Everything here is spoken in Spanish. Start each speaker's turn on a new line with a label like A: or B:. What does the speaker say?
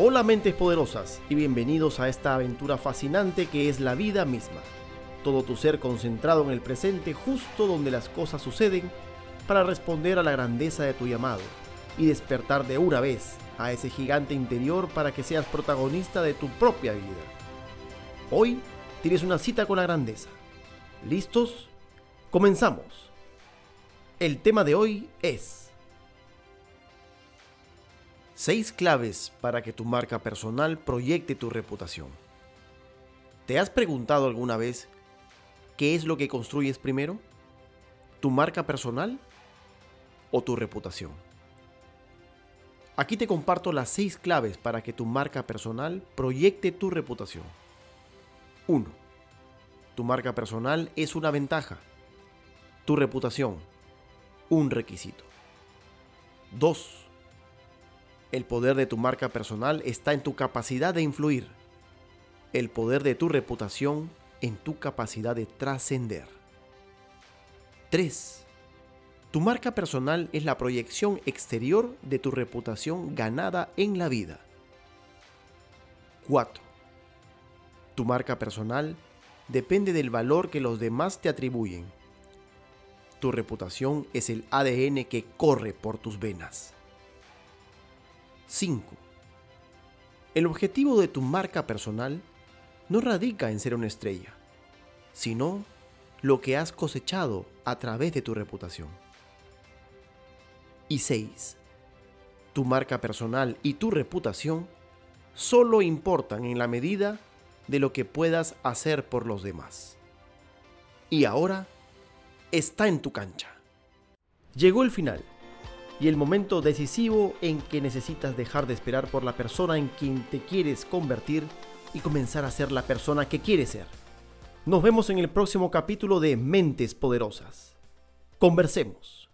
A: Hola mentes poderosas y bienvenidos a esta aventura fascinante que es la vida misma. Todo tu ser concentrado en el presente justo donde las cosas suceden para responder a la grandeza de tu llamado y despertar de una vez a ese gigante interior para que seas protagonista de tu propia vida. Hoy tienes una cita con la grandeza. ¿Listos? Comenzamos. El tema de hoy es 6 claves para que tu marca personal proyecte tu reputación. ¿Te has preguntado alguna vez qué es lo que construyes primero? ¿Tu marca personal o tu reputación? Aquí te comparto las 6 claves para que tu marca personal proyecte tu reputación. 1. Tu marca personal es una ventaja. Tu reputación, un requisito. 2 el poder de tu marca personal está en tu capacidad de influir. El poder de tu reputación en tu capacidad de trascender. 3. Tu marca personal es la proyección exterior de tu reputación ganada en la vida. 4. Tu marca personal depende del valor que los demás te atribuyen. Tu reputación es el ADN que corre por tus venas. 5. El objetivo de tu marca personal no radica en ser una estrella, sino lo que has cosechado a través de tu reputación. Y 6. Tu marca personal y tu reputación solo importan en la medida de lo que puedas hacer por los demás. Y ahora está en tu cancha. Llegó el final y el momento decisivo en que necesitas dejar de esperar por la persona en quien te quieres convertir y comenzar a ser la persona que quieres ser. Nos vemos en el próximo capítulo de Mentes Poderosas. Conversemos.